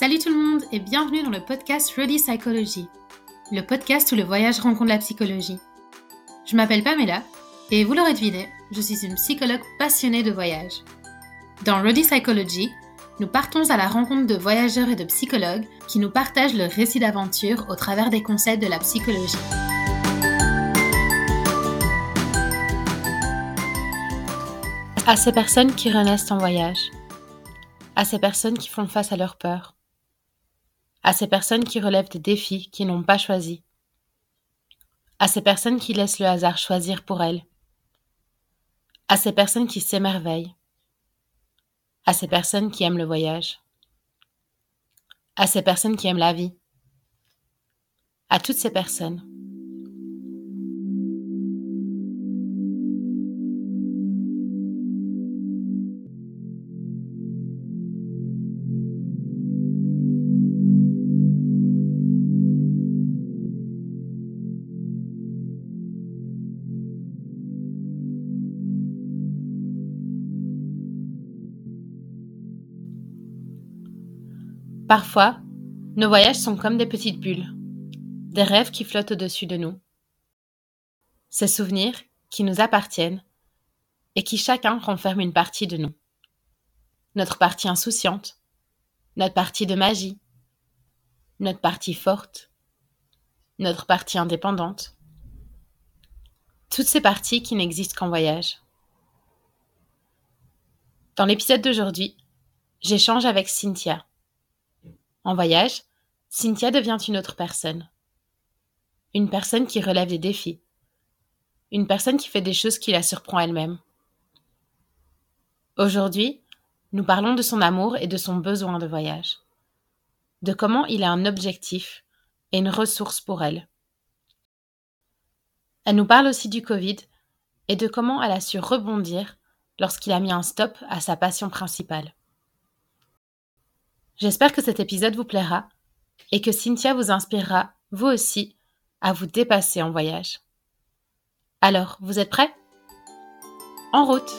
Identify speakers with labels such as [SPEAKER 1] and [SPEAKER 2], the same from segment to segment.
[SPEAKER 1] Salut tout le monde et bienvenue dans le podcast Ready Psychology, le podcast où le voyage rencontre la psychologie. Je m'appelle Pamela et vous l'aurez deviné, je suis une psychologue passionnée de voyage. Dans Ready Psychology, nous partons à la rencontre de voyageurs et de psychologues qui nous partagent leur récit d'aventure au travers des concepts de la psychologie. À ces personnes qui renaissent en voyage, à ces personnes qui font face à leurs peurs, à ces personnes qui relèvent des défis qu'ils n'ont pas choisis, à ces personnes qui laissent le hasard choisir pour elles, à ces personnes qui s'émerveillent, à ces personnes qui aiment le voyage, à ces personnes qui aiment la vie, à toutes ces personnes. Parfois, nos voyages sont comme des petites bulles, des rêves qui flottent au-dessus de nous. Ces souvenirs qui nous appartiennent et qui chacun renferme une partie de nous. Notre partie insouciante, notre partie de magie, notre partie forte, notre partie indépendante. Toutes ces parties qui n'existent qu'en voyage. Dans l'épisode d'aujourd'hui, j'échange avec Cynthia en voyage, Cynthia devient une autre personne. Une personne qui relève des défis. Une personne qui fait des choses qui la surprend elle-même. Aujourd'hui, nous parlons de son amour et de son besoin de voyage. De comment il a un objectif et une ressource pour elle. Elle nous parle aussi du Covid et de comment elle a su rebondir lorsqu'il a mis un stop à sa passion principale. J'espère que cet épisode vous plaira et que Cynthia vous inspirera, vous aussi, à vous dépasser en voyage. Alors, vous êtes prêts? En route!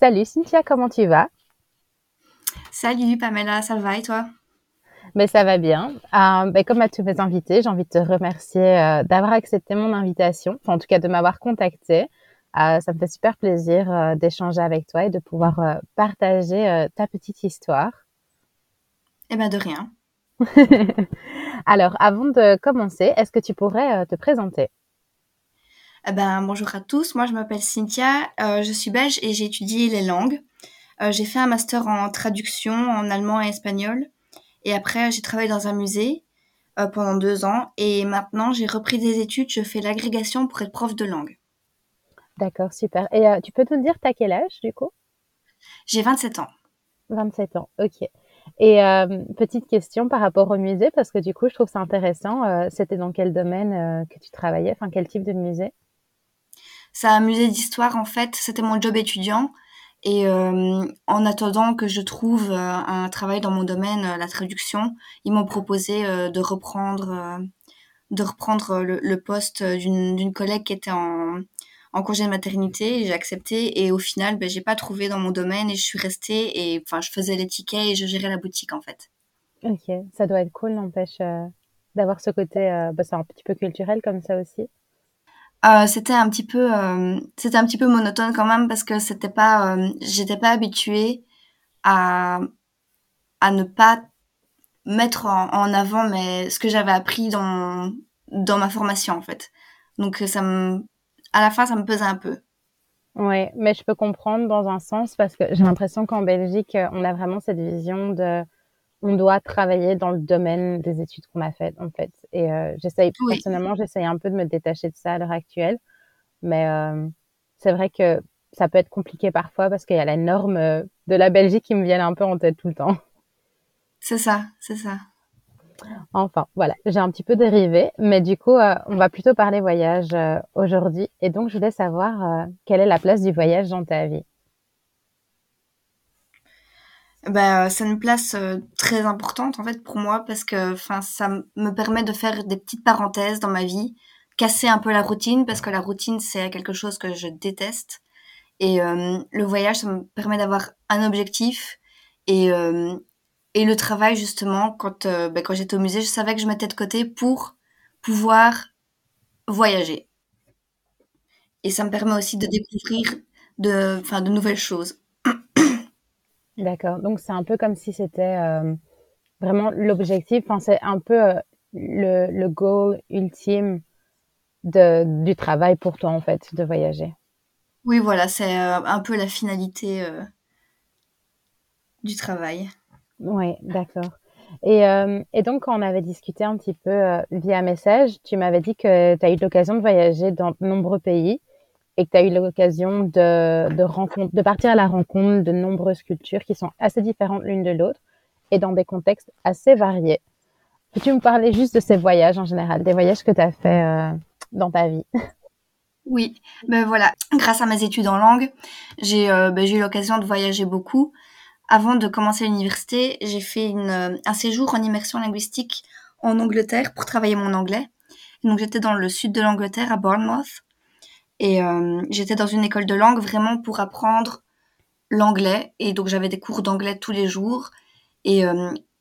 [SPEAKER 1] Salut Cynthia, comment tu vas?
[SPEAKER 2] Salut Pamela, ça va et toi?
[SPEAKER 1] Mais ça va bien. Euh, ben, comme à tous mes invités, j'ai envie de te remercier euh, d'avoir accepté mon invitation, enfin, en tout cas de m'avoir contacté. Euh, ça me fait super plaisir euh, d'échanger avec toi et de pouvoir partager ta petite histoire.
[SPEAKER 2] Eh ben de rien.
[SPEAKER 1] Alors, avant de commencer, est-ce que tu pourrais te présenter?
[SPEAKER 2] Eh ben, bonjour à tous, moi je m'appelle Cynthia, je suis belge et j'ai étudié les langues. j'ai fait un master en traduction en allemand et espagnol. Et après, j'ai travaillé dans un musée euh, pendant deux ans. Et maintenant, j'ai repris des études. Je fais l'agrégation pour être prof de langue.
[SPEAKER 1] D'accord, super. Et euh, tu peux nous dire, t'as quel âge du coup?
[SPEAKER 2] J'ai 27 ans.
[SPEAKER 1] 27 ans, ok. Et euh, petite question par rapport au musée, parce que du coup, je trouve ça intéressant. C'était dans quel domaine que tu travaillais? Enfin, quel type de musée?
[SPEAKER 2] C'est un musée d'histoire, en fait. C'était mon job étudiant. Et euh, en attendant que je trouve euh, un travail dans mon domaine, euh, la traduction, ils m'ont proposé de reprendre, de reprendre le, le poste d'une collègue qui était en, en congé de maternité. J'ai accepté et au final, ben, j'ai pas trouvé dans mon domaine et je suis restée et enfin, je faisais les tickets et je gérais la boutique en fait.
[SPEAKER 1] Ok, ça doit être cool, n'empêche d'avoir ce côté, bah, c'est un petit peu culturel comme ça aussi.
[SPEAKER 2] Euh, c'était un petit peu, euh, c'était un petit peu monotone quand même parce que c'était pas, euh, j'étais pas habituée à à ne pas mettre en, avant mais ce que j'avais appris dans dans ma formation en fait. Donc ça me, à la fin ça me pesait un peu.
[SPEAKER 1] Oui, mais je peux comprendre dans un sens parce que j'ai l'impression qu'en Belgique on a vraiment cette vision de on doit travailler dans le domaine des études qu'on a faites, en fait. Et euh, j'essaye, personnellement, j'essaye un peu de me détacher de ça à l'heure actuelle. Mais euh, c'est vrai que ça peut être compliqué parfois parce qu'il y a la norme euh, de la Belgique qui me vient un peu en tête tout le temps.
[SPEAKER 2] C'est ça, c'est ça.
[SPEAKER 1] Enfin, voilà, j'ai un petit peu dérivé, mais du coup, euh, on va plutôt parler voyage euh, aujourd'hui. Et donc, je voulais savoir quelle est la place du voyage dans ta vie?
[SPEAKER 2] Bah, c'est une place très importante en fait pour moi parce que enfin ça me permet de faire des petites parenthèses dans ma vie casser un peu la routine parce que la routine, c'est quelque chose que je déteste. Et euh, le voyage, ça me permet d'avoir un objectif. Et, euh, et le travail, justement, quand, euh, ben, quand j'étais au musée, je savais que je mettais de côté pour pouvoir voyager. Et ça me permet aussi de découvrir de, enfin, de nouvelles choses.
[SPEAKER 1] D'accord. Donc, c'est un peu comme si c'était vraiment l'objectif. Enfin, c'est un peu le, le goal ultime de, du travail pour toi, en fait, de voyager.
[SPEAKER 2] Oui, voilà, c'est euh, un peu la finalité euh, du travail.
[SPEAKER 1] Oui, d'accord. Et, euh, et, donc, quand on avait discuté un petit peu via message, tu m'avais dit que tu as eu l'occasion de voyager dans de nombreux pays et que tu as eu l'occasion de, partir à la rencontre de nombreuses cultures qui sont assez différentes l'une de l'autre et dans des contextes assez variés. Peux-tu me parler juste de ces voyages en général, des voyages que tu as fait dans ta vie?
[SPEAKER 2] Oui, ben voilà, grâce à mes études en langue, j'ai euh, ben, eu l'occasion de voyager beaucoup. Avant de commencer l'université, j'ai fait euh, un séjour en immersion linguistique en Angleterre pour travailler mon anglais. Donc j'étais dans le sud de l'Angleterre, à Bournemouth, et euh, j'étais dans une école de langue vraiment pour apprendre l'anglais. Et donc j'avais des cours d'anglais tous les jours. Et,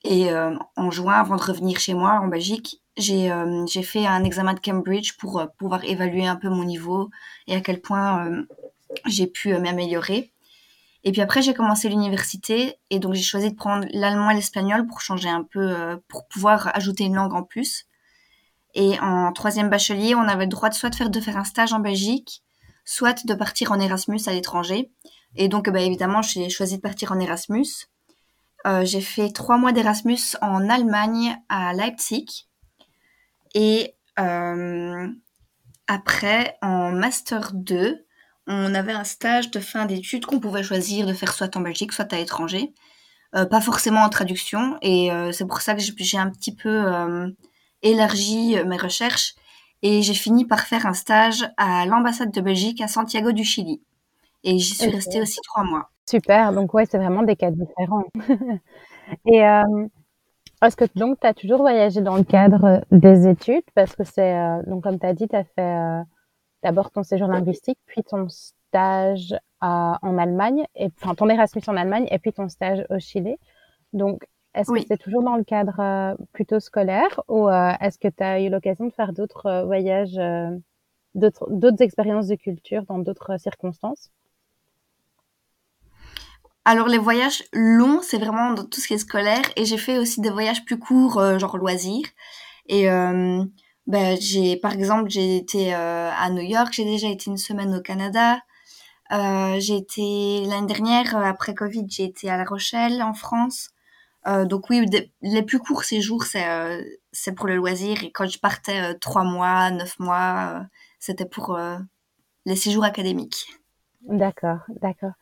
[SPEAKER 2] et en juin, avant de revenir chez moi en Belgique, euh, j'ai fait un examen de Cambridge pour euh, pouvoir évaluer un peu mon niveau et à quel point euh, j'ai pu m'améliorer. Et puis après, j'ai commencé l'université et donc j'ai choisi de prendre l'allemand et l'espagnol pour changer un peu, pour pouvoir ajouter une langue en plus. Et en troisième bachelier, on avait le droit de soit de faire, de faire un stage en Belgique, soit de partir en Erasmus à l'étranger. Et donc, bah, évidemment, j'ai choisi de partir en Erasmus. j'ai fait trois mois d'Erasmus en Allemagne à Leipzig. Et euh, après, en Master 2, on avait un stage de fin d'études qu'on pouvait choisir de faire soit en Belgique, soit à l'étranger. Euh, pas forcément en traduction. Et euh, c'est pour ça que j'ai un petit peu élargi mes recherches. Et j'ai fini par faire un stage à l'ambassade de Belgique à Santiago du Chili. Et j'y suis restée aussi trois mois.
[SPEAKER 1] Super, donc ouais, c'est vraiment des cas différents. et est-ce que donc tu as toujours voyagé dans le cadre des études? Parce que c'est euh, donc comme tu as dit tu as fait euh, d'abord ton séjour linguistique puis ton stage en Allemagne et enfin ton Erasmus en Allemagne et puis ton stage au Chili. Donc est-ce que c'est toujours dans le cadre euh, plutôt scolaire ou est-ce que tu as eu l'occasion de faire d'autres voyages d'autres expériences de culture dans d'autres circonstances?
[SPEAKER 2] Alors les voyages longs, c'est vraiment dans tout ce qui est scolaire et j'ai fait aussi des voyages plus courts, euh, genre loisirs. Et euh, ben, j'ai, par exemple, j'ai été euh, à New York, j'ai déjà été une semaine au Canada. j'ai été l'année dernière, après Covid, j'ai été à La Rochelle, en France. Donc oui, les plus courts séjours, c'est c'est pour le loisir. Et quand je partais trois mois, neuf mois, c'était pour les séjours académiques.
[SPEAKER 1] D'accord, d'accord.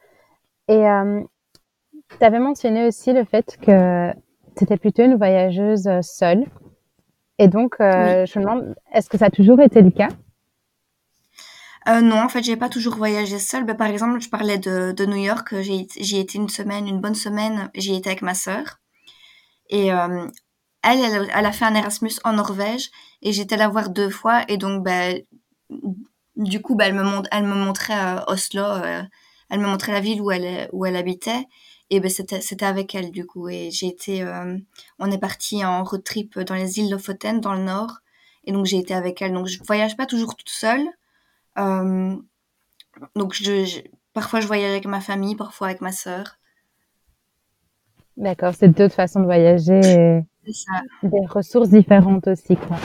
[SPEAKER 1] Et tu avais mentionné aussi le fait que tu étais plutôt une voyageuse euh, seule. Et donc, euh, je me demande, est-ce que ça a toujours été le cas?
[SPEAKER 2] Euh, non, en fait, j'ai pas toujours voyagé seule. Ben, par exemple, je parlais de, de New York. J'y été une semaine, une bonne semaine. J'y étais avec ma sœur. Et euh, elle, elle, a fait un Erasmus en Norvège. Et j'étais la voir deux fois. Et donc, ben, du coup, ben, elle, me elle me montrait Oslo. elle me montrait la ville où elle, où elle habitait et ben c'était avec elle du coup et j'ai euh, on est parti en road trip dans les îles Lofoten dans le nord et donc j'ai été avec elle donc je voyage pas toujours toute seule euh, donc je, parfois je voyage avec ma famille parfois avec ma sœur
[SPEAKER 1] d'accord c'est d'autres façons de voyager et ça. des ressources différentes aussi quoi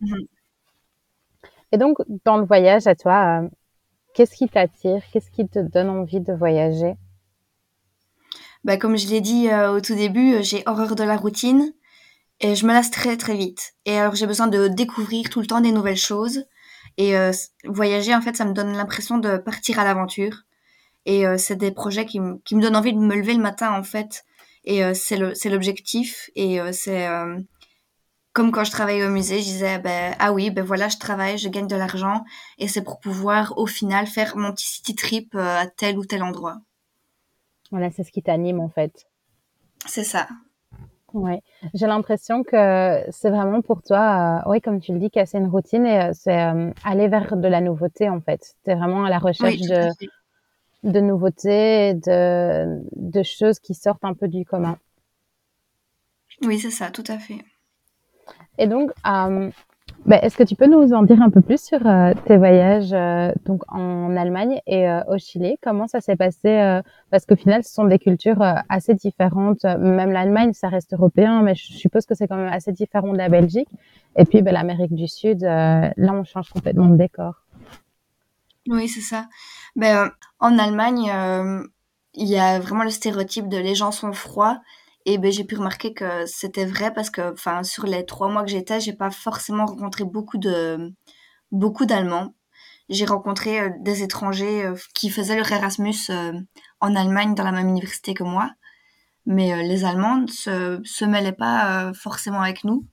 [SPEAKER 1] mhm. et donc dans le voyage à toi euh, qu'est-ce qui t'attire? Qu'est-ce qui te donne envie de voyager?
[SPEAKER 2] Bah, comme je l'ai dit euh, au tout début, euh, j'ai horreur de la routine et je me lasse très très vite. Et alors j'ai besoin de découvrir tout le temps des nouvelles choses. Et euh, voyager, en fait, ça me donne l'impression de partir à l'aventure. Et c'est des projets qui, qui, me donnent envie de me lever le matin, en fait. Et c'est l'objectif. Et c'est comme quand je travaillais au musée, je disais, ben, ah oui, ben voilà, je travaille, je gagne de l'argent. Et c'est pour pouvoir, au final, faire mon petit city trip à tel ou tel endroit.
[SPEAKER 1] Voilà, c'est ce qui t'anime en fait.
[SPEAKER 2] C'est ça.
[SPEAKER 1] Ouais, j'ai l'impression que c'est vraiment pour toi, ouais, comme tu le dis, casser une routine et c'est, aller vers de la nouveauté, en fait. Tu es vraiment à la recherche
[SPEAKER 2] Oui,
[SPEAKER 1] de. De nouveautés, de de choses qui sortent un peu du commun
[SPEAKER 2] Oui, c'est ça, tout à fait.
[SPEAKER 1] et donc, hem, bah, est-ce que tu peux nous en dire un peu plus sur, heu, tes voyages, heu, donc en Allemagne et heu, au Chili? Comment ça s'est passé, parce qu'au final, ce sont des cultures, assez différentes, même l'Allemagne, ça reste européen, mais je suppose que c'est quand même assez différent de la Belgique et puis, bah, l'Amérique du Sud, là, on change complètement de décor.
[SPEAKER 2] Oui, c'est ça. Ben, en Allemagne, hem, il y a vraiment le stéréotype de les gens sont froids et beh, j'ai pu remarquer que c'était vrai parce que, enfin, sur les 3 mois que j'étais, j'ai pas forcément rencontré beaucoup de beaucoup d'Allemands. J'ai rencontré, heu, des étrangers, heu, qui faisaient leur Erasmus, en Allemagne dans la même université que moi, mais les Allemands se se mêlaient pas, forcément avec nous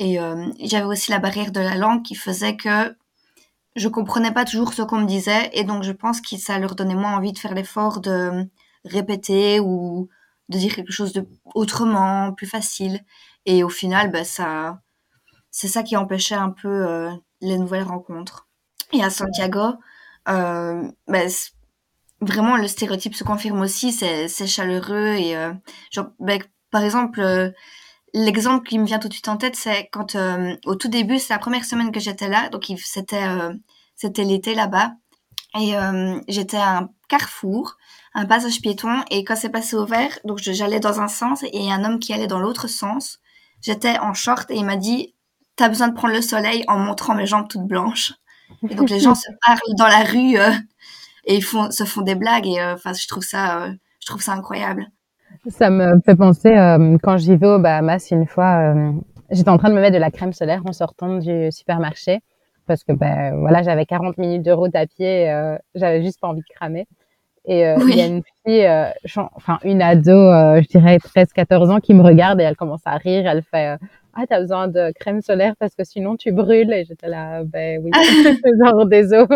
[SPEAKER 2] et j'avais aussi la barrière de la langue qui faisait que je comprenais pas toujours ce qu'on me disait et donc je pense que ça leur donnait moins envie de faire l'effort de répéter ou de dire quelque chose de autrement, plus facile. Et au final, bah, ça c'est ça qui empêchait un peu, heu, les nouvelles rencontres. Et à Santiago, heu, bah, vraiment le stéréotype se confirme aussi, c'est chaleureux et heu, genre, bah, par exemple, heu, l'exemple qui me vient tout de suite en tête, c'est quand, hem, au tout début, c'est la première semaine que j'étais là, donc il c'était, l'été là-bas et hem, j'étais à un carrefour, un passage piéton et quand c'est passé au vert, donc j'allais dans un sens et un homme qui allait dans l'autre sens. J'étais en short et il m'a dit: «Tu as besoin de prendre le soleil», en montrant mes jambes toutes blanches et donc les gens se parlent dans la rue, et ils font se font des blagues et je trouve ça, je trouve ça incroyable.
[SPEAKER 1] Ça me fait penser, hem, quand j'y vais aux Bahamas une fois, hem, j'étais en train de me mettre de la crème solaire en sortant du supermarché parce que, bah, voilà, j'avais 40 minutes de route à pied, heu, j'avais juste pas envie de cramer et heu, il y a une fille, chan enfin une ado, heu, je dirais 13-14 ans qui me regarde et elle commence à rire. Elle fait, heu: «Ah, tu as besoin de crème solaire parce que sinon tu brûles» et j'étais là: «Beh, oui, genre désolé».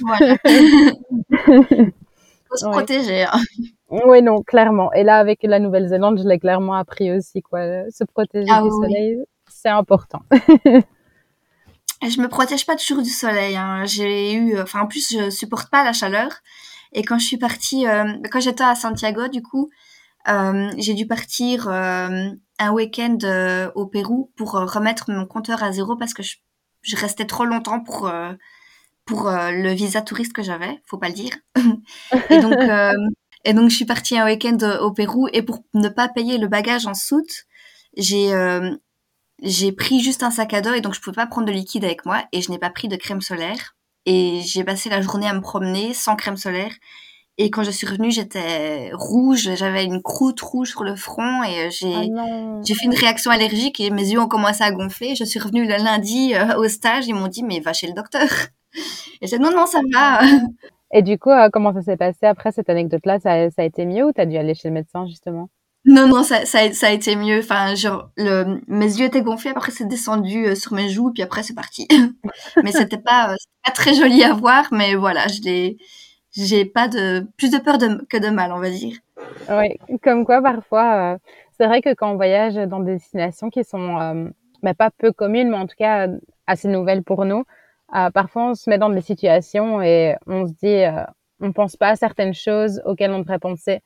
[SPEAKER 2] Voilà. Faut se
[SPEAKER 1] Ouais.
[SPEAKER 2] protéger, hein.
[SPEAKER 1] Oui, non, clairement. Et là, avec la Nouvelle-Zélande, je l'ai clairement appris aussi, quoi. Euh, Se protéger
[SPEAKER 2] Ah
[SPEAKER 1] du
[SPEAKER 2] oui,
[SPEAKER 1] soleil, c'est important.
[SPEAKER 2] Je me protège pas toujours du soleil, hein. J'ai eu, enfin, en plus, je supporte pas la chaleur. Et quand je suis partie, euh, quand j'étais à Santiago, du coup, euh, j'ai dû partir euh, un week-end euh, au Pérou pour euh, remettre mon compteur à zéro parce que je, je restais trop longtemps pour euh, pour euh, le visa touriste que j'avais, faut pas le dire. et donc euh, et donc je suis partie un week-end euh, au Pérou et pour ne pas payer le bagage en soute, j'ai euh, j'ai pris juste un sac à dos et donc je pouvais pas prendre de liquide avec moi et je n'ai pas pris de crème solaire. Et j'ai passé la journée à me promener sans crème solaire. Et quand je suis revenue, j'étais rouge, j'avais une croûte rouge sur le front et euh,
[SPEAKER 1] Ah
[SPEAKER 2] j'ai
[SPEAKER 1] non.
[SPEAKER 2] j'ai fait une réaction allergique et mes yeux ont commencé à gonfler. Je suis revenue le lundi euh, au stage, ils m'ont dit mais va chez le docteur. Et j'ai dit non non ça va.
[SPEAKER 1] Et du coup, euh, comment ça s'est passé après cette anecdote-là? Ça, ça a été mieux ou t'as dû aller chez le médecin, justement?
[SPEAKER 2] Non non ça ça a, ça a été mieux. Enfin genre le mes yeux étaient gonflés, après c'est descendu euh, sur mes joues puis après c'est parti. mais c'était pas euh, c'était pas très joli à voir, mais voilà je l'ai j'ai pas de plus de peur de, que de mal on va dire.
[SPEAKER 1] Oui, comme quoi parfois, c'est vrai que quand on voyage dans des destinations qui sont bah, pas peu communes, mais en tout cas assez nouvelles pour nous, euh, parfois on se met dans des situations et on se dit, euh, on pense pas à certaines choses auxquelles on devrait penser,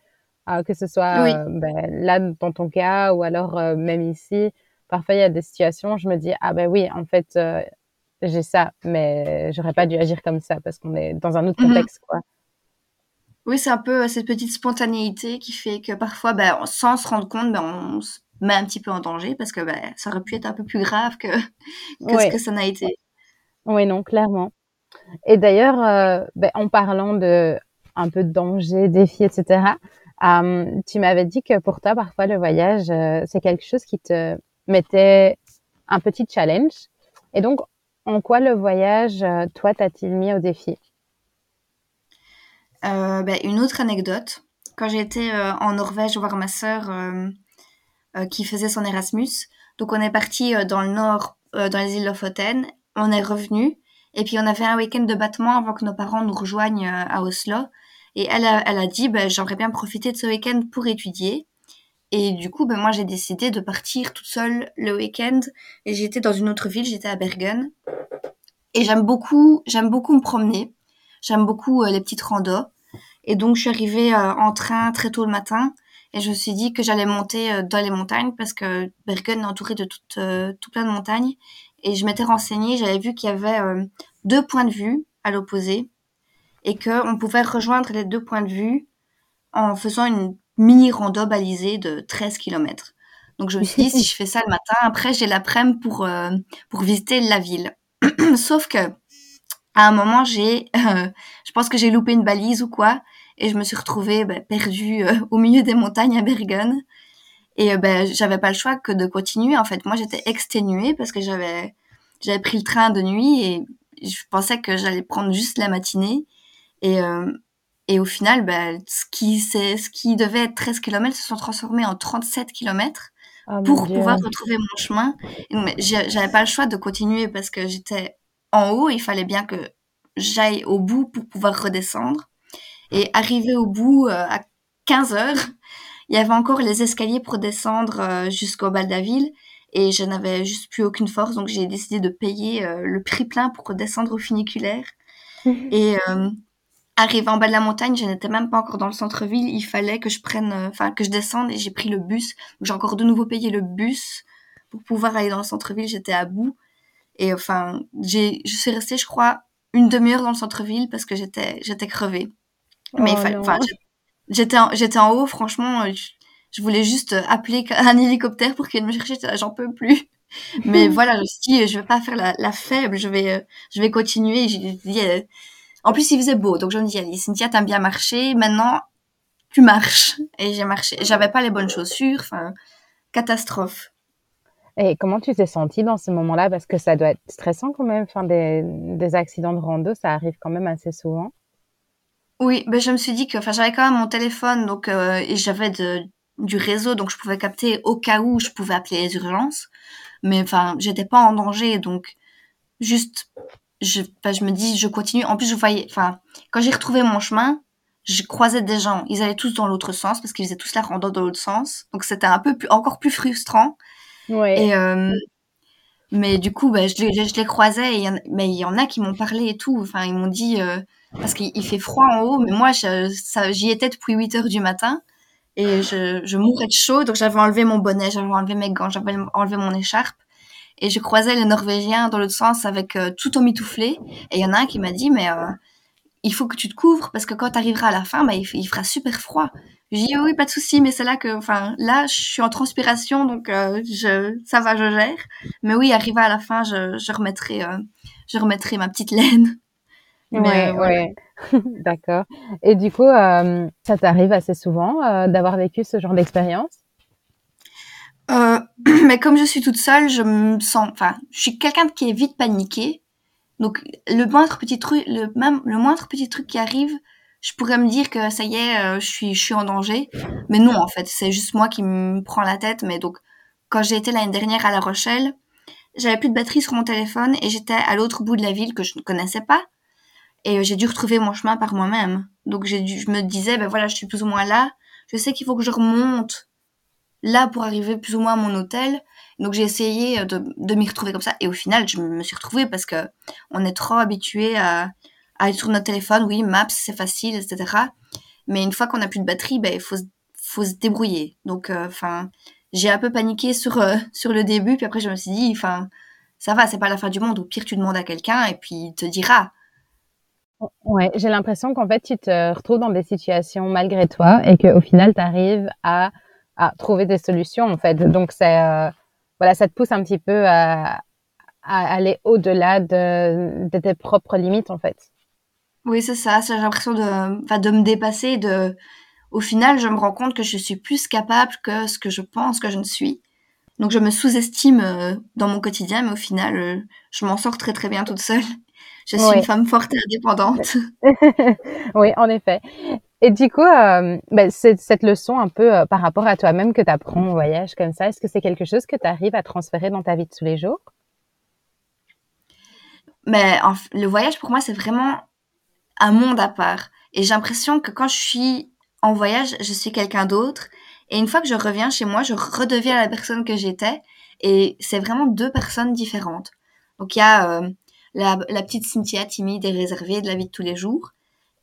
[SPEAKER 1] euh, que ce soit
[SPEAKER 2] Oui.
[SPEAKER 1] euh, ben, là dans ton cas ou alors même ici. Parfois il y a des situations, où je me dis, ah ben oui, en fait, j'ai ça, mais j'aurais pas dû agir comme ça parce qu'on est dans un autre
[SPEAKER 2] Mhm.
[SPEAKER 1] contexte, quoi.
[SPEAKER 2] Oui, c'est un peu cette petite spontanéité qui fait que parfois, ben, sans se rendre compte, ben, on se met un petit peu en danger parce que ben, ça aurait pu être un peu plus grave que, que ce que ça n'a été.
[SPEAKER 1] Oui, non, clairement. Et d'ailleurs, euh, ben, en parlant de un peu de danger, défis, etc., euh, tu m'avais dit que pour toi, parfois, le voyage, euh, c'est quelque chose qui te mettait un petit challenge. Et donc, en quoi le voyage, toi, t'a-t-il mis au défi?
[SPEAKER 2] Ben, une autre anecdote. Quand j'étais en Norvège voir ma sœur qui faisait son Erasmus, donc on est parti dans le nord, dans les îles Lofoten, on est revenu, et puis on a fait un week-end de battement avant que nos parents nous rejoignent euh, à Oslo. Et elle a, elle a dit, ben, j'aimerais bien profiter de ce week-end pour étudier. Et du coup, ben, moi, j'ai décidé de partir toute seule le week-end. Et j'étais dans une autre ville, j'étais à Bergen. Et j'aime beaucoup, j'aime beaucoup me promener. J'aime beaucoup euh, les petites randos. Et donc, je suis arrivée euh, en train très tôt le matin. Et je me suis dit que j'allais monter dans les montagnes parce que Bergen est entouré de tout, tout plein de montagnes. Et je m'étais renseignée, j'avais vu qu'il y avait deux points de vue à l'opposé et qu'on pouvait rejoindre les deux points de vue en faisant une mini rando balisée de 13 km. Donc je me suis dit, si je fais ça le matin, après j'ai l'après-midi pour, euh, visiter la ville. Sauf que à un moment, j'ai, euh, je pense que j'ai loupé une balise ou quoi, et je me suis retrouvée bah, perdue euh, au milieu des montagnes à Bergen. Et ben, j'avais pas le choix que de continuer. En fait, moi, j'étais exténuée parce que j'avais, j'avais pris le train de nuit et je pensais que j'allais prendre juste la matinée. Et, et au final, bah, ce, qui, ce qui devait être 13 km se sont transformés en 37 km ah, pour pouvoir retrouver mon chemin. J'avais pas le choix de continuer parce que j'étais en haut, il fallait bien que j'aille au bout pour pouvoir redescendre. Et arrivé au bout euh, à 15 heures, il y avait encore les escaliers pour descendre euh, jusqu'au bal de la ville et je n'avais juste plus aucune force, donc j'ai décidé de payer euh, le prix plein pour redescendre au funiculaire. et Arrivé en bas de la montagne, je n'étais même pas encore dans le centre-ville. Il fallait que je prenne, euh, enfin que je descende et j'ai pris le bus. J'ai encore de nouveau payé le bus pour pouvoir aller dans le centre-ville. J'étais à bout et enfin j'ai, je suis restée, je crois, une demi-heure dans le centre-ville parce que j'étais, j'étais crevée. Mais oh enfin, j'étais, en, j'étais en haut. Franchement, je, voulais juste appeler un hélicoptère pour qu'il me chercher. J'en peux plus. Mais voilà, je me suis dit, je vais pas faire la, la faible. Je vais, euh, je vais continuer. Euh, en plus, il faisait beau, donc je me dis, allez, Cynthia, t'as bien marché, maintenant, tu marches. Et j'ai marché. J'avais pas les bonnes chaussures, enfin, catastrophe.
[SPEAKER 1] Et comment tu t'es sentie dans ce moment-là? Parce que ça doit être stressant quand même, enfin, des, des accidents de rando, ça arrive quand même assez souvent.
[SPEAKER 2] Oui, ben je me suis dit que, enfin, j'avais quand même mon téléphone, donc, euh, et j'avais de, du réseau, donc je pouvais capter au cas où je pouvais appeler les urgences. Mais enfin, j'étais pas en danger, donc juste je, je me dis, je continue. En plus, je voyais, enfin, quand j'ai retrouvé mon chemin, je croisais des gens. Ils allaient tous dans l'autre sens parce qu'ils faisaient tous la rando dans l'autre sens. Donc c'était un peu plus, encore plus frustrant. Ouais. Et, euh, mais du coup, bah, je, les, je les croisais. Et mais il y en a qui m'ont parlé et tout. Enfin, ils m'ont dit, euh, parce qu'il fait froid en haut, mais moi, j'y étais depuis 8 heures du matin. Et je, je mourais de chaud. Donc j'avais enlevé mon bonnet, j'avais enlevé mes gants, j'avais enlevé mon écharpe et je croisais les Norvégiens dans l'autre sens avec euh, tout emmitouflé. Et il y en a un qui m'a dit, mais euh, il faut que tu te couvres parce que quand tu arriveras à la fin, bah, il, fera super froid. Je dis, oui, pas de souci, mais c'est là que, enfin, là, je suis en transpiration, donc euh, je, ça va, je gère. Mais oui, arrivé à la fin, je, je remettrai, je remettrai ma petite laine.
[SPEAKER 1] Ouais, ouais. D'accord. Et du coup, ça t'arrive assez souvent d'avoir vécu ce genre d'expérience?
[SPEAKER 2] Euh, mais comme je suis toute seule, je me sens, enfin, je suis quelqu'un qui est vite paniqué. Donc, le moindre petit truc, le même, le moindre petit truc qui arrive, je pourrais me dire que ça y est, euh, je suis, je suis en danger. Mais non, en fait, c'est juste moi qui me prends la tête. Mais donc, quand j'ai été l'année dernière à La Rochelle, j'avais plus de batterie sur mon téléphone et j'étais à l'autre bout de la ville que je ne connaissais pas. Et euh, j'ai dû retrouver mon chemin par moi-même. Donc, j'ai dû, je me disais, ben voilà, je suis plus ou moins là. Je sais qu'il faut que je remonte là pour arriver plus ou moins à mon hôtel. Donc j'ai essayé euh, de, de m'y retrouver comme ça. Et au final, je me suis retrouvée parce que on est trop habitué à, à être sur notre téléphone. Oui, Maps, c'est facile, etc. Mais une fois qu'on a plus de batterie, ben, il faut, faut se débrouiller. Donc, euh, enfin, j'ai un peu paniqué sur, sur le début. Puis après, je me suis dit, enfin, ça va, c'est pas la fin du monde. Au pire, tu demandes à quelqu'un et puis il te dira.
[SPEAKER 1] Ouais, j'ai l'impression qu'en fait, tu te retrouves dans des situations malgré toi et qu'au final, tu arrives à trouver des solutions en fait. Donc euh, voilà, ça te pousse un petit peu à, aller au-delà de, de, tes propres limites en fait.
[SPEAKER 2] Oui, c'est ça. J'ai l'impression de, de me dépasser. De, au final, je me rends compte que je suis plus capable que ce que je pense que je ne suis. Donc je me sous-estime euh, dans mon quotidien, mais au final, euh, je m'en sors très très bien toute seule. Je suis une femme forte et indépendante.
[SPEAKER 1] oui, en effet. Et du coup, euh, ben, cette leçon un peu euh, par rapport à toi-même que tu apprends en voyage comme ça, est-ce que c'est quelque chose que tu arrives à transférer dans ta vie de tous les jours?
[SPEAKER 2] Mais le voyage, pour moi, c'est vraiment un monde à part. Et j'ai l'impression que quand je suis en voyage, je suis quelqu'un d'autre. Et une fois que je reviens chez moi, je redeviens la personne que j'étais. Et c'est vraiment deux personnes différentes. Donc il y a euh, la, la, petite Cynthia timide et réservée de la vie de tous les jours.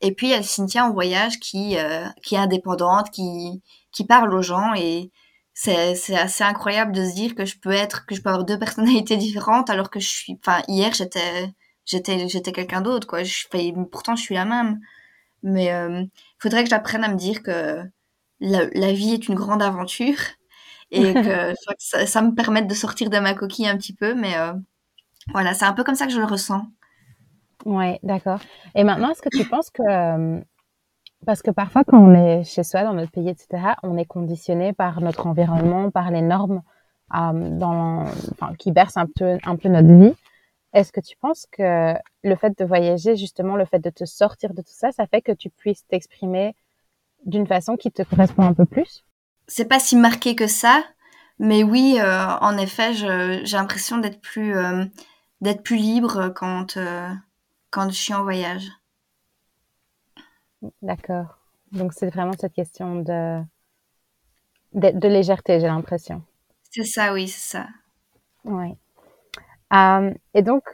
[SPEAKER 2] Et puis il y a Cynthia en voyage qui, euh, qui est indépendante, qui, qui parle aux gens. Et c'est, c'est assez incroyable de se dire que je peux être, que je peux avoir deux personnalités différentes alors que je suis, enfin hier j'étais, j'étais, j'étais quelqu'un d'autre quoi. Je, pourtant je suis la même. Mais il euh, faudrait que j'apprenne à me dire que la, la, vie est une grande aventure et que, ça, ça, me permette de sortir de ma coquille un petit peu. Mais euh, voilà, c'est un peu comme ça que je le ressens.
[SPEAKER 1] Ouais, d'accord. Et maintenant, est-ce que tu penses que euh, parce que parfois, quand on est chez soi, dans notre pays, etc., on est conditionné par notre environnement, par les normes euh, dans, enfin, qui bercent un peu, un peu notre vie. Est-ce que tu penses que le fait de voyager, justement, le fait de te sortir de tout ça, ça fait que tu puisses t'exprimer d'une façon qui te correspond un peu plus?
[SPEAKER 2] C'est pas si marqué que ça, mais oui, euh, en effet, j'ai l'impression d'être plus, d'être plus libre quand, euh, quand je suis en voyage.
[SPEAKER 1] D'accord. Donc c'est vraiment cette question de, de, de légèreté, j'ai l'impression.
[SPEAKER 2] C'est ça, oui, c'est ça.
[SPEAKER 1] Oui. Euh, et donc,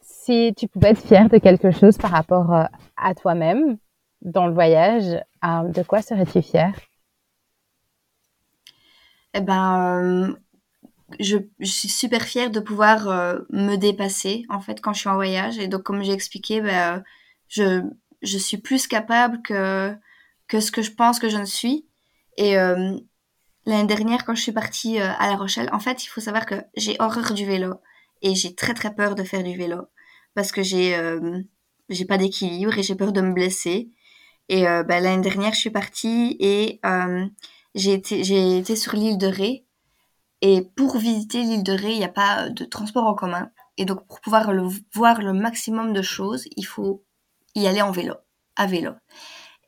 [SPEAKER 1] si tu pouvais être fière de quelque chose par rapport euh, à toi-même dans le voyage, euh, de quoi serais-tu fière?
[SPEAKER 2] Eh ben, je, je, suis super fière de pouvoir me dépasser en fait quand je suis en voyage. Et donc, comme j'ai expliqué, ben, je, je suis plus capable que, que ce que je pense que je ne suis. Et l'année dernière, quand je suis partie à La Rochelle, en fait, il faut savoir que j'ai horreur du vélo et j'ai très très peur de faire du vélo parce que j'ai euh, pas d'équilibre et j'ai peur de me blesser. Et euh, bah, l'année dernière, je suis partie et euh, j'ai été j'ai été sur l'île de Ré. Et pour visiter l'île de Ré, il n'y a pas de transport en commun. Et donc pour pouvoir voir le maximum de choses, il faut y aller en vélo, à vélo.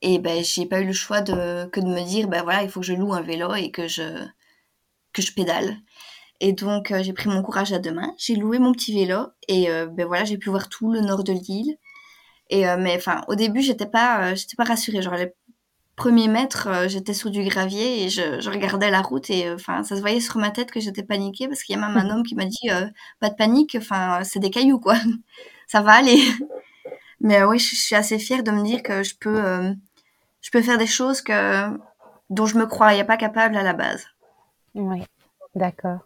[SPEAKER 2] Et ben j'ai pas eu le choix de que de me dire ben voilà il faut que je loue un vélo et que je que je pédale. Et donc, euh, j'ai pris mon courage à deux mains. J'ai loué mon petit vélo et euh, ben voilà, j'ai pu voir tout le nord de l'île. Et euh, mais enfin, au début, j'étais pas, j'étais pas rassurée. Les premiers mètres, j'étais sur du gravier et je, je regardais la route et enfin, ça se voyait sur ma tête que j'étais paniquée parce qu'il y a même un homme qui m'a dit pas de panique, enfin, c'est des cailloux quoi, ça va aller. Mais oui, je, suis assez fière de me dire que je peux, je peux faire des choses que dont je me croyais pas capable à la base.
[SPEAKER 1] Oui, d'accord.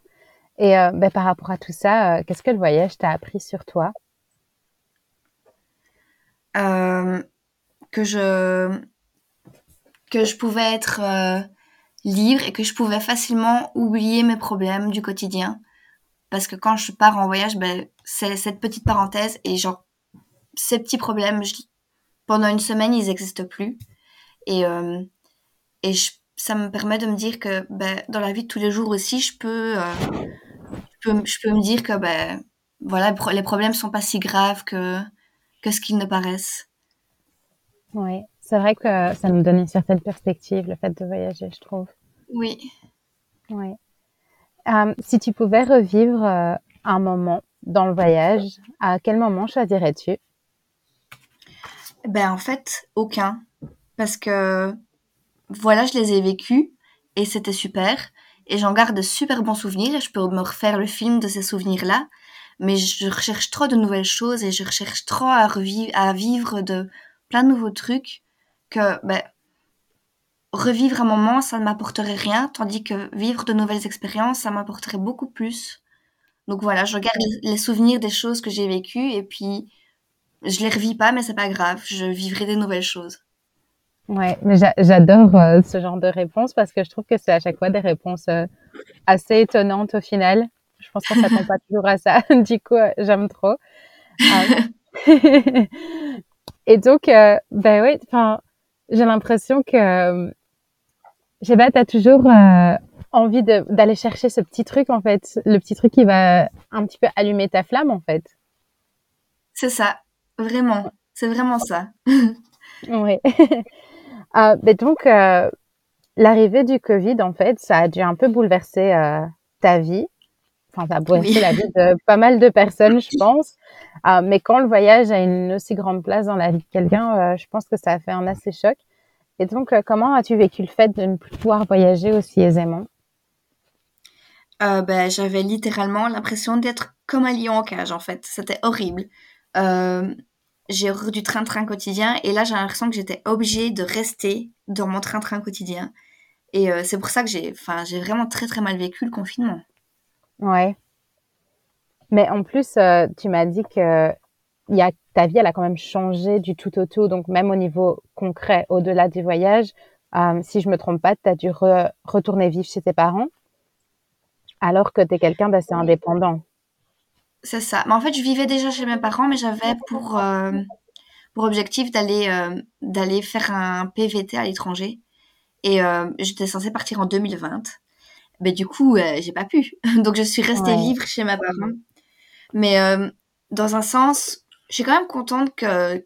[SPEAKER 1] Et euh, ben, par rapport à tout ça, euh, qu'est-ce que le voyage t'a appris sur toi?
[SPEAKER 2] Euh, Que je que je pouvais être libre et que je pouvais facilement oublier mes problèmes du quotidien. Parce que quand je pars en voyage, ben, c'est cette petite parenthèse et genre ces petits problèmes, pendant une semaine, ils n'existent plus. Et, et ça me permet de me dire que ben, dans la vie de tous les jours aussi, je peux je peux me dire que ben, voilà, les problèmes sont pas si graves que, que ce qu'ils ne paraissent.
[SPEAKER 1] Oui, c'est vrai que ça nous donne une certaine perspective, le fait de voyager, je trouve.
[SPEAKER 2] Oui.
[SPEAKER 1] Oui. Euh, si tu pouvais revivre euh, un moment dans le voyage, à quel moment choisirais-tu?
[SPEAKER 2] Ben en fait, aucun. Parce que voilà, je les ai vécus et c'était super et j'en garde de super bons souvenirs et je peux me refaire le film de ces souvenirs-là. Mais je recherche trop de nouvelles choses et je recherche trop à, à vivre de plein de nouveaux trucs que ben, revivre un moment, ça ne m'apporterait rien, tandis que vivre de nouvelles expériences, ça m'apporterait beaucoup plus. Donc voilà, je regarde les souvenirs des choses que j'ai vécues et puis je les revis pas, mais c'est pas grave, je vivrai des nouvelles choses.
[SPEAKER 1] Ouais, mais j'adore euh, ce genre de réponse parce que je trouve que c'est à chaque fois des réponses euh, assez étonnantes au final. Je pense qu'on s'attend pas toujours à ça. du coup, euh, j'aime trop. Et donc, ben oui, enfin, j'ai l'impression que, je sais pas, t'as toujours envie d'aller chercher ce petit truc en fait, le petit truc qui va un petit peu allumer ta flamme en fait.
[SPEAKER 2] C'est ça, vraiment, c'est vraiment ça.
[SPEAKER 1] oui. Euh, mais donc, euh, l'arrivée du Covid, en fait, ça a dû un peu bouleverser euh, ta vie. Enfin, ça a bouleversé la vie de pas mal de personnes, je pense. mais quand le voyage a une aussi grande place dans la vie de quelqu'un, je pense que ça a fait un assez choc. Et donc, comment as-tu vécu le fait de ne plus pouvoir voyager aussi aisément?
[SPEAKER 2] Euh, ben, J'avais littéralement l'impression d'être comme un lion en cage, en fait. C'était horrible. Euh, j'ai horreur du train-train quotidien et là, j'ai l'impression que j'étais obligée de rester dans mon train-train quotidien. Et euh, c'est pour ça que j'ai j'ai vraiment très très mal vécu le confinement.
[SPEAKER 1] Ouais. Mais en plus, euh, tu m'as dit que y a, ta vie, elle a quand même changé du tout au tout. Donc, même au niveau concret, au-delà du voyage, euh, si je me trompe pas, tu as dû retourner vivre chez tes parents alors que tu es quelqu'un d'assez indépendant.
[SPEAKER 2] C'est ça. Mais en fait, je vivais déjà chez mes parents, mais j'avais pour, euh, pour objectif d'aller d'aller faire un PVT à l'étranger. Et j'étais censée partir en 2020. Mais du coup, j'ai pas pu. Donc, je suis restée vivre chez mes parents. Mais dans un sens, je suis quand même contente que,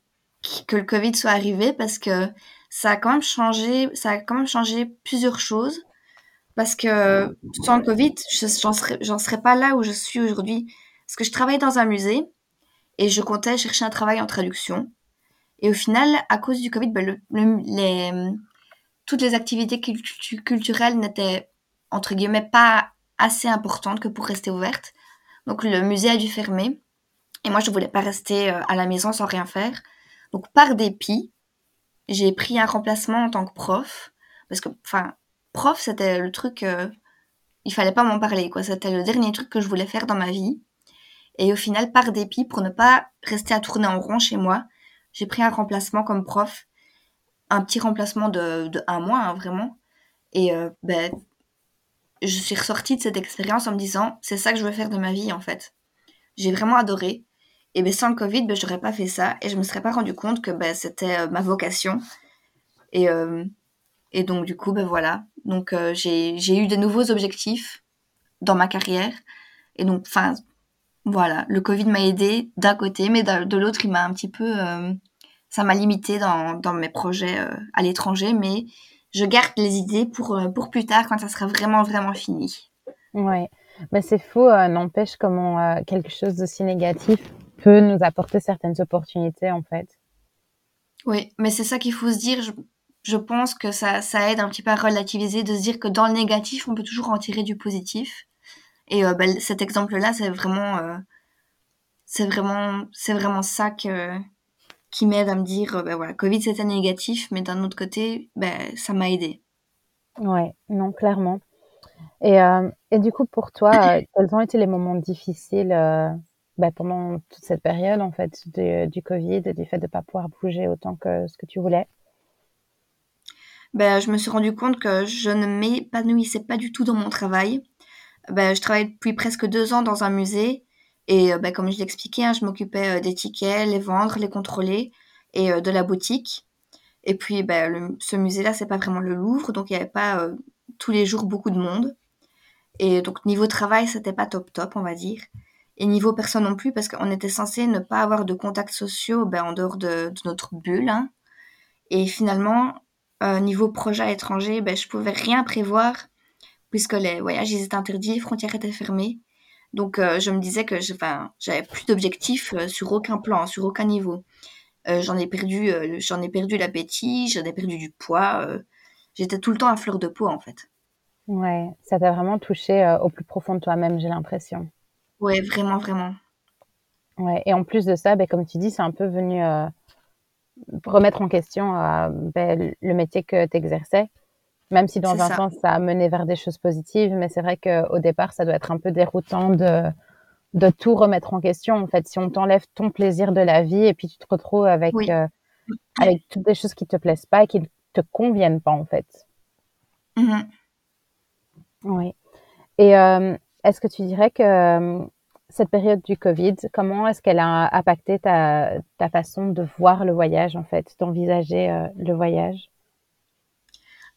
[SPEAKER 2] que le Covid soit arrivé parce que ça a quand même changé, ça a quand même changé plusieurs choses. Parce que sans le Covid, j'en serais, serais pas là où je suis aujourd'hui. Parce que je travaillais dans un musée et je comptais chercher un travail en traduction. Et au final, à cause du Covid, ben, les, toutes les activités culturelles n'étaient, entre guillemets, pas assez importantes que pour rester ouvertes. Donc le musée a dû fermer. Et moi, je ne voulais pas rester euh, à la maison sans rien faire. Donc par dépit, j'ai pris un remplacement en tant que prof. Parce que, enfin, prof, c'était le truc... Euh, il fallait pas m'en parler, quoi. C'était le dernier truc que je voulais faire dans ma vie. Et au final, par dépit, pour ne pas rester à tourner en rond chez moi, j'ai pris un remplacement comme prof. Un petit remplacement de, un mois, hein, vraiment. Et euh, ben, je suis ressortie de cette expérience en me disant, c'est ça que je veux faire de ma vie, en fait. J'ai vraiment adoré. Et ben, sans le Covid, ben, j'aurais pas fait ça. Et je me serais pas rendu compte que ben, c'était euh, ma vocation. Et, euh, et donc, du coup, ben voilà. Donc, j'ai eu de nouveaux objectifs dans ma carrière. Et donc, enfin, voilà, le Covid m'a aidé d'un côté, mais de l'autre, il m'a un petit peu, euh, ça m'a limité dans, dans, mes projets euh, à l'étranger, mais je garde les idées pour, euh, pour plus tard quand ça sera vraiment, vraiment fini.
[SPEAKER 1] Ouais, mais c'est faux, n'empêche comment quelque chose d'aussi négatif peut nous apporter certaines opportunités, en fait.
[SPEAKER 2] Oui, mais c'est ça qu'il faut se dire. Je, je pense que ça, ça aide un petit peu à relativiser, de se dire que dans le négatif, on peut toujours en tirer du positif. Et euh, bah, cet exemple-là, c'est vraiment, euh, c'est vraiment, c'est vraiment ça que, qui m'aide à me dire, ben voilà, Covid c'était négatif, mais d'un autre côté, ben, ça m'a aidé.
[SPEAKER 1] Ouais, non, clairement. Et, euh, et du coup, pour toi, quels ont été les moments difficiles ben, pendant toute cette période, en fait, du Covid et du fait de ne pas pouvoir bouger autant que ce que tu voulais?
[SPEAKER 2] Ben, Je me suis rendu compte que je ne m'épanouissais pas du tout dans mon travail. Ben, je travaille depuis presque deux ans dans un musée et ben, comme je l'expliquais, hein, je m'occupais euh, des tickets, les vendre, les contrôler et euh, de la boutique. Et puis ben, ce musée-là, c'est pas vraiment le Louvre, donc il n'y avait pas tous les jours beaucoup de monde. Et donc niveau travail, c'était pas top top, on va dire. Et niveau personne non plus, parce qu'on était censé ne pas avoir de contacts sociaux ben, en dehors de, notre bulle. Hein. Et finalement, niveau projet étranger, ben, je pouvais rien prévoir puisque les voyages ils étaient interdits, les frontières étaient fermées. Donc euh, je me disais que j'avais plus d'objectifs euh, sur aucun plan, sur aucun niveau. Euh, j'en ai perdu, j'en ai perdu l'appétit, j'en ai perdu du poids. J'étais tout le temps à fleur de peau en fait.
[SPEAKER 1] Ouais, ça t'a vraiment touché au plus profond de toi-même, j'ai l'impression.
[SPEAKER 2] Ouais, vraiment, vraiment.
[SPEAKER 1] Ouais, et en plus de ça, ben, comme tu dis, c'est un peu venu remettre en question ben, le métier que tu exerçais même si dans un sens, ça a mené vers des choses positives, mais c'est vrai qu'au départ, ça doit être un peu déroutant de, de tout remettre en question. En fait, si on t'enlève ton plaisir de la vie et puis tu te retrouves avec, euh, avec toutes des choses qui te plaisent pas et qui ne te conviennent pas, en fait.
[SPEAKER 2] Mmh
[SPEAKER 1] oui. Et euh, est-ce que tu dirais que euh, cette période du Covid, comment est-ce qu'elle a impacté ta, ta façon de voir le voyage, en fait, d'envisager le voyage?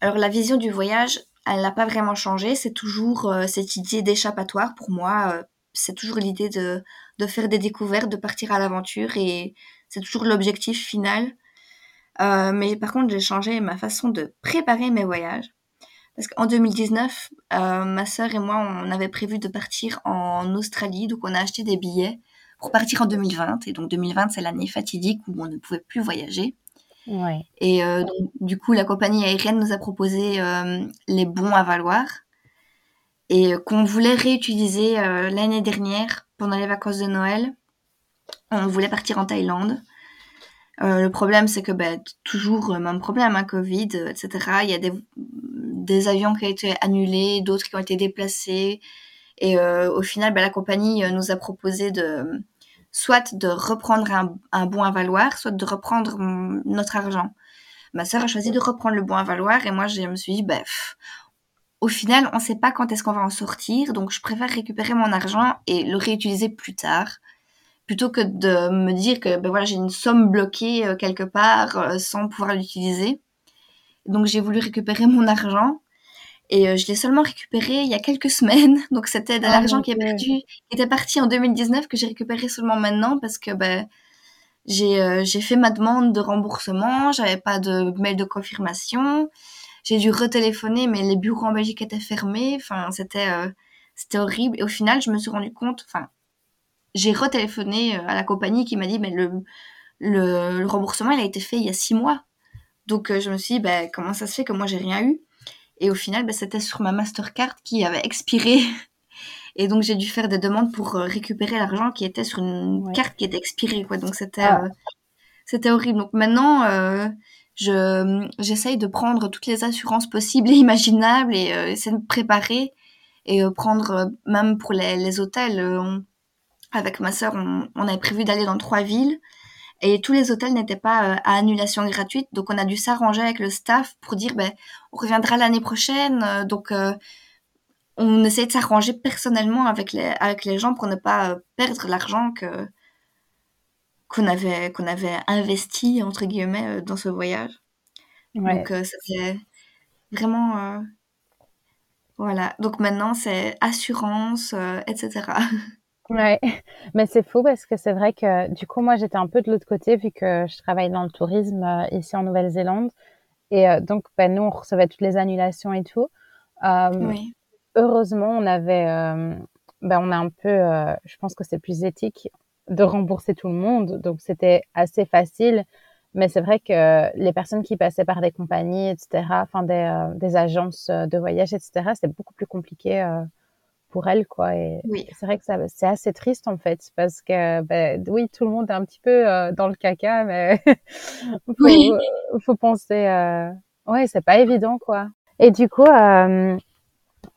[SPEAKER 2] Alors la vision du voyage, elle n'a pas vraiment changé. C'est toujours euh, cette idée d'échappatoire pour moi. Euh, c'est toujours l'idée de, faire des découvertes, de partir à l'aventure et c'est toujours l'objectif final. Euh, mais par contre, j'ai changé ma façon de préparer mes voyages. Parce qu'en 2019, ma sœur et moi, on avait prévu de partir en Australie. Donc on a acheté des billets pour partir en 2020. Et donc 2020, c'est l'année fatidique où on ne pouvait plus voyager. Et euh, du coup, la compagnie aérienne nous a proposé euh, les bons à valoir et qu'on voulait réutiliser euh, l'année dernière pendant les vacances de Noël. On voulait partir en Thaïlande. Euh, le problème, c'est que ben, toujours même problème, hein, Covid, euh, etc. Il y a des, avions qui ont été annulés, d'autres qui ont été déplacés. Et euh, au final, ben, la compagnie euh, nous a proposé de soit de reprendre un, bon à valoir, soit de reprendre notre argent. Ma sœur a choisi de reprendre le bon à valoir et moi, je me suis dit, pff, au final, on ne sait pas quand est-ce qu'on va en sortir, donc je préfère récupérer mon argent et le réutiliser plus tard plutôt que de me dire que ben voilà j'ai une somme bloquée euh, quelque part euh, sans pouvoir l'utiliser. Donc j'ai voulu récupérer mon argent et euh, je l'ai seulement récupéré il y a quelques semaines. Donc c'était de
[SPEAKER 1] Ah,
[SPEAKER 2] l'argent qui est perdu, qui était parti en 2019 que j'ai récupéré seulement maintenant parce que ben j'ai euh, fait ma demande de remboursement, j'avais pas de mail de confirmation, j'ai dû retéléphoner mais les bureaux en Belgique étaient fermés. Enfin c'était euh, c'était horrible et au final je me suis rendu compte, enfin j'ai retéléphoné euh, à la compagnie qui m'a dit mais le, le, le remboursement il a été fait il y a six mois. Donc euh, je me suis dit bah, comment ça se fait que moi j'ai rien eu? Et au final bah, c'était sur ma Mastercard qui avait expiré. Et donc j'ai dû faire des demandes pour euh, récupérer l'argent qui était sur une
[SPEAKER 1] Ouais.
[SPEAKER 2] carte qui était expirée. Quoi. Donc c'était
[SPEAKER 1] Ah.
[SPEAKER 2] euh, c'était horrible. Donc maintenant euh, je j'essaye de prendre toutes les assurances possibles et imaginables et euh, essayer de me préparer et euh, prendre euh, même pour les, les hôtels. on- avec ma sœur, on, on avait prévu d'aller dans trois villes et tous les hôtels n'étaient pas euh, à annulation gratuite. Donc, on a dû s'arranger avec le staff pour dire, ben, on reviendra l'année prochaine. Euh, donc, euh, on essaie de s'arranger personnellement avec les, avec les gens pour ne pas perdre l'argent que qu'on avait qu'on avait investi entre guillemets dans ce voyage.
[SPEAKER 1] Ouais.
[SPEAKER 2] Donc, euh, c'était vraiment euh, voilà. Donc maintenant, c'est assurance, euh, etc.
[SPEAKER 1] Ouais, mais c'est fou parce que c'est vrai que du coup, moi, j'étais un peu de l'autre côté vu que je travaille dans le tourisme euh, ici en Nouvelle-Zélande. Et euh, donc, ben, nous, on recevait toutes les annulations et tout. Euh,
[SPEAKER 2] Oui.
[SPEAKER 1] heureusement, on avait, ben, on a un peu, je pense que c'est plus éthique de rembourser tout le monde. Donc, c'était assez facile. Mais c'est vrai que les personnes qui passaient par des compagnies, etc., enfin, des, des agences de voyage, etc., c'était beaucoup plus compliqué pour elles, quoi. Et
[SPEAKER 2] Oui.
[SPEAKER 1] c'est vrai que ça, c'est assez triste, en fait, parce que, ben, oui, tout le monde est un petit peu euh, dans le caca, mais faut,
[SPEAKER 2] Oui.
[SPEAKER 1] faut penser, euh... ouais, c'est pas évident, quoi. Et du coup, euh,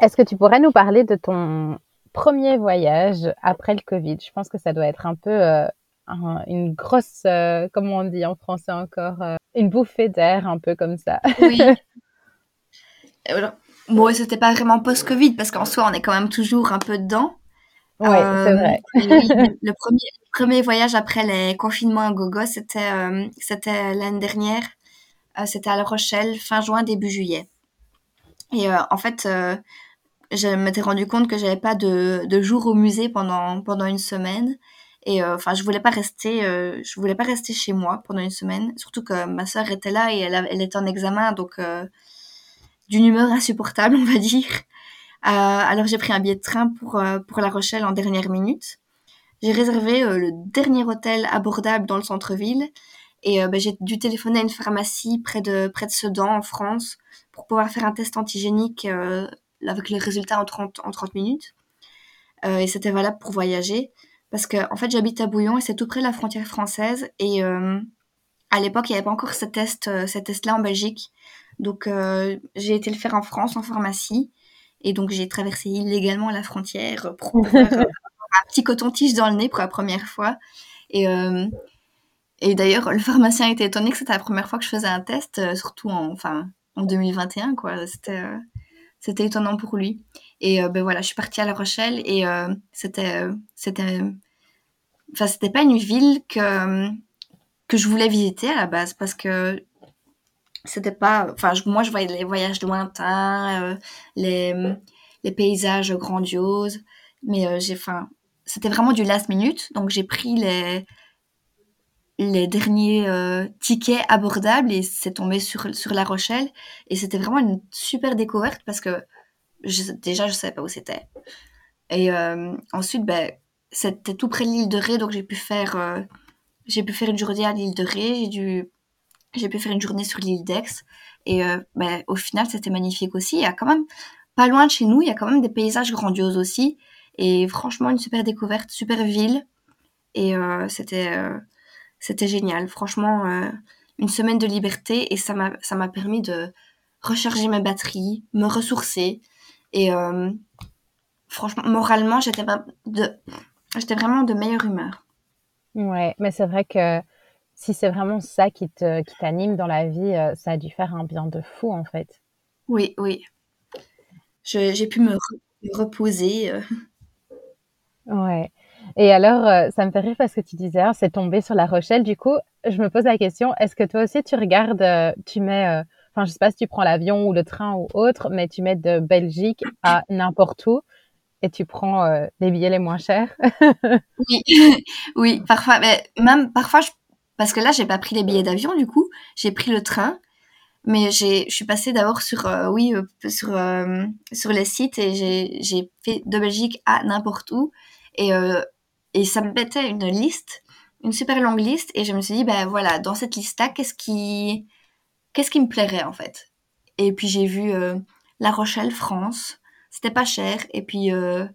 [SPEAKER 1] est-ce que tu pourrais nous parler de ton premier voyage après le Covid? Je pense que ça doit être un peu euh, un- une grosse, comment on dit en français encore, une bouffée d'air, un peu comme ça.
[SPEAKER 2] Oui. Alors, bon, c'était pas vraiment post-Covid parce qu'en soi, on est quand même toujours un peu dedans.
[SPEAKER 1] Ouais, c'est
[SPEAKER 2] Euh,
[SPEAKER 1] vrai.
[SPEAKER 2] oui, le, premier, le premier voyage après les confinements à gogo, c'était euh, c'était l'année dernière. Euh, c'était à La Rochelle, fin juin, début juillet. Et en fait, je m'étais rendu compte que j'avais pas de, de jour au musée pendant, pendant une semaine. Et enfin, je voulais pas rester, je voulais pas rester chez moi pendant une semaine. Surtout que ma sœur était là et elle, elle était en examen, donc d'une humeur insupportable, on va dire. Euh, alors j'ai pris un billet de train pour, euh, pour La Rochelle en dernière minute. J'ai réservé euh, le dernier hôtel abordable dans le centre-ville. Et ben, j'ai dû téléphoner à une pharmacie près de, près de Sedan, en France, pour pouvoir faire un test antigénique avec les résultats en 30, en 30 minutes. Et c'était valable pour voyager. Parce que, en fait, j'habite à Bouillon et c'est tout près de la frontière française. Et à l'époque, il n'y avait pas encore ce test-là en Belgique. Donc, euh, j'ai été le faire en France, en pharmacie. Et donc, j'ai traversé illégalement la frontière pour euh, avoir un petit coton-tige dans le nez pour la première fois. Et, euh, et d'ailleurs, le pharmacien était étonné que c'était la première fois que je faisais un test, euh, surtout en, enfin, en 2021, quoi. C'était, euh, c'était étonnant pour lui. Et ben voilà, je suis partie à La Rochelle et c'était, c'était, enfin, c'était pas une ville que que je voulais visiter à la base parce que c'était pas, enfin, moi je voyais les voyages lointains, euh, les les paysages grandioses, mais euh, j'ai, enfin, c'était vraiment du last minute, donc j'ai pris les les derniers euh, tickets abordables et c'est tombé sur, sur La Rochelle. Et c'était vraiment une super découverte parce que déjà, je savais pas où c'était. Et ensuite, ben, c'était tout près de l'île de Ré, donc j'ai pu faire, j'ai pu faire une journée à l'île de Ré. J'ai dû, j'ai pu faire une journée sur l'île d'Aix. Et ben, au final, c'était magnifique aussi. Il y a quand même, pas loin de chez nous, il y a quand même des paysages grandioses aussi. Et franchement, une super découverte, super ville. Et c'était c'était génial. Franchement, une semaine de liberté. Et ça m'a permis de recharger mes batteries, me ressourcer. Et franchement, moralement, j'étais j'étais vraiment de meilleure humeur.
[SPEAKER 1] Ouais, mais c'est vrai que si c'est vraiment ça qui te, qui t'anime dans la vie, euh, ça a dû faire un bien de fou en fait.
[SPEAKER 2] Oui, oui. j'ai pu me, reposer. Euh.
[SPEAKER 1] Ouais. Et alors, euh, ça me fait rire parce que tu disais, ah, c'est tombé sur La Rochelle. Du coup, je me pose la question, est-ce que toi aussi tu regardes, tu mets, enfin, je sais pas si tu prends l'avion ou le train ou autre, mais tu mets de Belgique à n'importe où et tu prends euh, les billets les moins chers?
[SPEAKER 2] oui, oui, parfois, mais même parfois, parce que là, j'ai pas pris les billets d'avion, du coup, j'ai pris le train, mais je suis passée d'abord sur, euh, oui, euh, sur, sur les sites et j'ai, fait de Belgique à n'importe où et, et ça me mettait une liste, une super longue liste et je me suis dit, ben voilà, dans cette liste-là, qu'est-ce qui, qu'est-ce qui me plairait en fait? Et puis j'ai vu La Rochelle, France. C'était pas cher. Et puis, euh,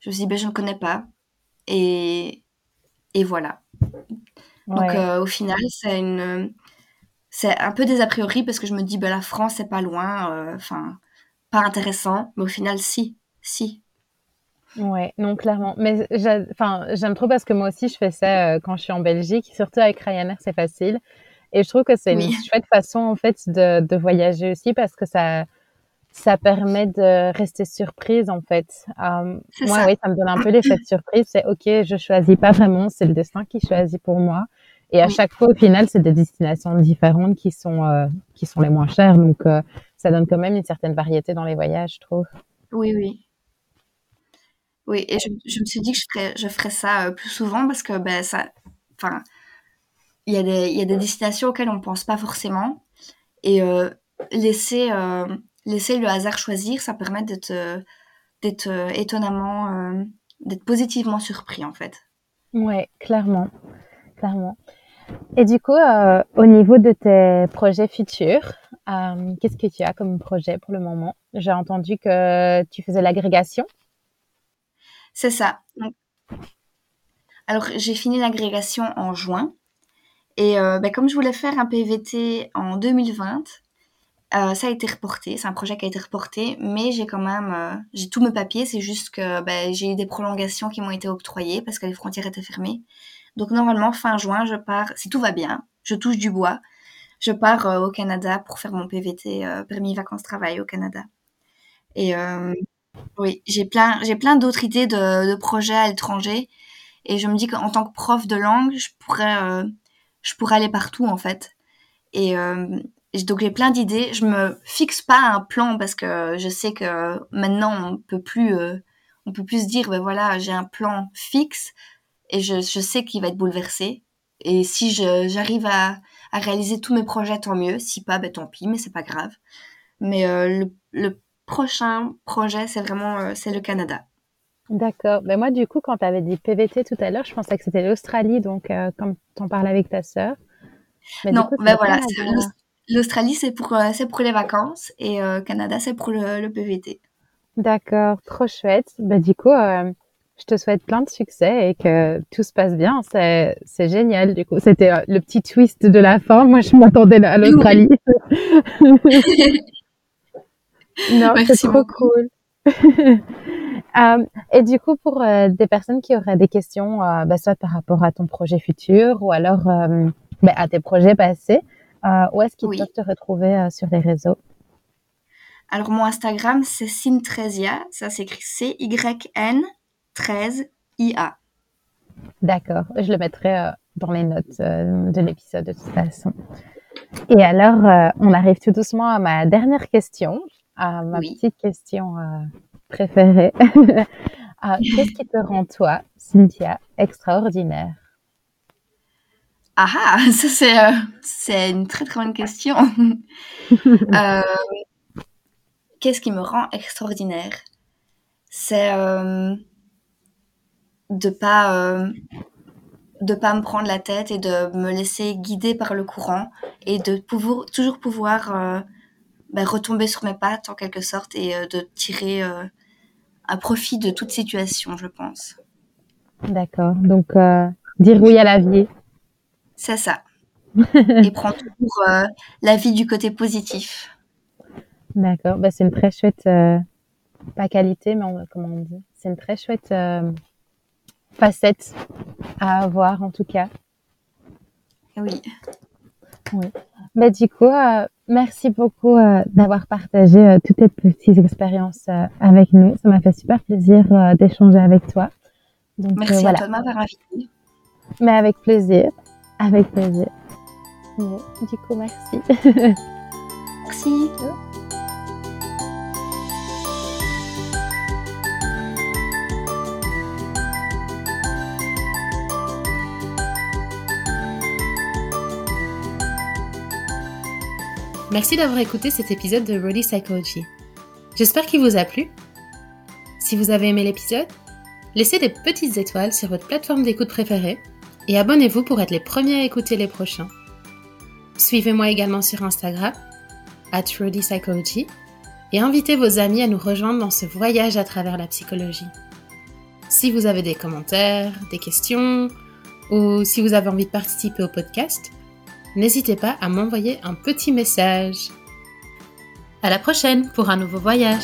[SPEAKER 2] je me suis dit, ben, je ne connais pas. Et, et voilà. Donc, euh, au final, c'est une. C'est un peu des a priori parce que je me dis, ben, la France, c'est pas loin. Euh, enfin, pas intéressant. Mais au final, si. Si.
[SPEAKER 1] Ouais, non, clairement. Mais enfin, j'aime trop parce que moi aussi, je fais ça quand je suis en Belgique. Surtout avec Ryanair, c'est facile. Et je trouve que c'est une chouette façon, en fait, de, de voyager aussi parce que ça, ça permet de rester surprise en fait. Euh, moi, ça. oui, ça me donne un peu l'effet de surprise. C'est ok, je choisis pas vraiment, c'est le destin qui choisit pour moi. Et à chaque fois, au final, c'est des destinations différentes qui sont euh, qui sont les moins chères. Donc, euh, ça donne quand même une certaine variété dans les voyages, je trouve.
[SPEAKER 2] Oui, oui. Oui, et je, je me suis dit que je ferais, je ferais ça plus souvent parce que ben ça, enfin, il y a des y a des destinations auxquelles on pense pas forcément et laisser laisser le hasard choisir, ça permet d'être d'être étonnamment, euh, d'être positivement surpris en fait.
[SPEAKER 1] Ouais, clairement, clairement. Et du coup, euh, au niveau de tes projets futurs, euh, qu'est-ce que tu as comme projet pour le moment? J'ai entendu que tu faisais l'agrégation.
[SPEAKER 2] C'est ça. alors, j'ai fini l'agrégation en juin. Et ben, comme je voulais faire un PVT en 2020, euh, ça a été reporté, c'est un projet qui a été reporté, mais j'ai quand même, euh, j'ai tous mes papiers, c'est juste que ben, j'ai eu des prolongations qui m'ont été octroyées parce que les frontières étaient fermées. Donc normalement, fin juin, je pars, si tout va bien, je touche du bois, je pars euh, au Canada pour faire mon PVT, permis vacances-travail au Canada. Et oui, j'ai plein, plein d'autres idées de, de, projets à l'étranger, et je me dis qu'en tant que prof de langue, je pourrais, je pourrais aller partout en fait. Et donc j'ai plein d'idées. Je me fixe pas un plan parce que je sais que maintenant on peut plus, euh, on peut plus se dire ben voilà j'ai un plan fixe et je, je sais qu'il va être bouleversé. Et si j'arrive à, à, réaliser tous mes projets, tant mieux. Si pas, ben tant pis, mais c'est pas grave. Mais euh, le, le, prochain projet, c'est vraiment euh, c'est le Canada.
[SPEAKER 1] D'accord. Mais ben moi, du coup, quand tu avais dit PVT tout à l'heure, je pensais que c'était l'Australie, donc comme tu en parlais avec ta sœur.
[SPEAKER 2] non, ben voilà, L'Australie, c'est pour, euh, c'est pour les vacances et euh, Canada, c'est pour le, PVT.
[SPEAKER 1] D'accord, trop chouette. Bah, du coup, euh, je te souhaite plein de succès et que tout se passe bien. C'est, c'est génial. Du coup, c'était le petit twist de la fin. Moi, je m'attendais à l'Australie. non, c'est trop cool. et du coup, pour des personnes qui auraient des questions, bah, soit par rapport à ton projet futur ou alors bah, à tes projets passés, où est-ce qu'ils peuvent te retrouver euh, sur les réseaux?
[SPEAKER 2] Alors, mon Instagram, c'est Cyn13ia. Ça s'écrit C-Y-N-13-I-A.
[SPEAKER 1] D'accord. Je le mettrai euh, dans les notes de l'épisode de toute façon. Et alors, on arrive tout doucement à ma dernière question, à ma petite question préférée. Qu'est-ce qui te rend, toi, Cynthia, extraordinaire?
[SPEAKER 2] Ah ah, ça c'est, euh, c'est une très très bonne question. Euh, qu'est-ce qui me rend extraordinaire? C'est euh, de pas de pas me prendre la tête et de me laisser guider par le courant et de pouvoir, toujours pouvoir euh, ben, retomber sur mes pattes en quelque sorte et euh, de tirer euh, un profit de toute situation, je pense.
[SPEAKER 1] D'accord. Donc, dire oui à la vie.
[SPEAKER 2] C'est ça. et prendre toujours la vie du côté positif.
[SPEAKER 1] D'accord. Bah, c'est une très chouette, pas qualité, mais comment on dit? C'est une très chouette facette à avoir en tout cas.
[SPEAKER 2] Oui.
[SPEAKER 1] Oui. Bah, du coup, euh, merci beaucoup euh, d'avoir partagé euh, toutes tes petites expériences avec nous. Ça m'a fait super plaisir d'échanger avec toi.
[SPEAKER 2] Donc, merci à toi de m'avoir invité.
[SPEAKER 1] Mais avec plaisir. Avec plaisir. du coup, merci.
[SPEAKER 2] merci.
[SPEAKER 3] Merci d'avoir écouté cet épisode de Rody Psychology. J'espère qu'il vous a plu. Si vous avez aimé l'épisode, laissez des petites étoiles sur votre plateforme d'écoute préférée et abonnez-vous pour être les premiers à écouter les prochains. Suivez-moi également sur Instagram, at Psychology, et invitez vos amis à nous rejoindre dans ce voyage à travers la psychologie. Si vous avez des commentaires, des questions, ou si vous avez envie de participer au podcast, n'hésitez pas à m'envoyer un petit message. À la prochaine pour un nouveau voyage.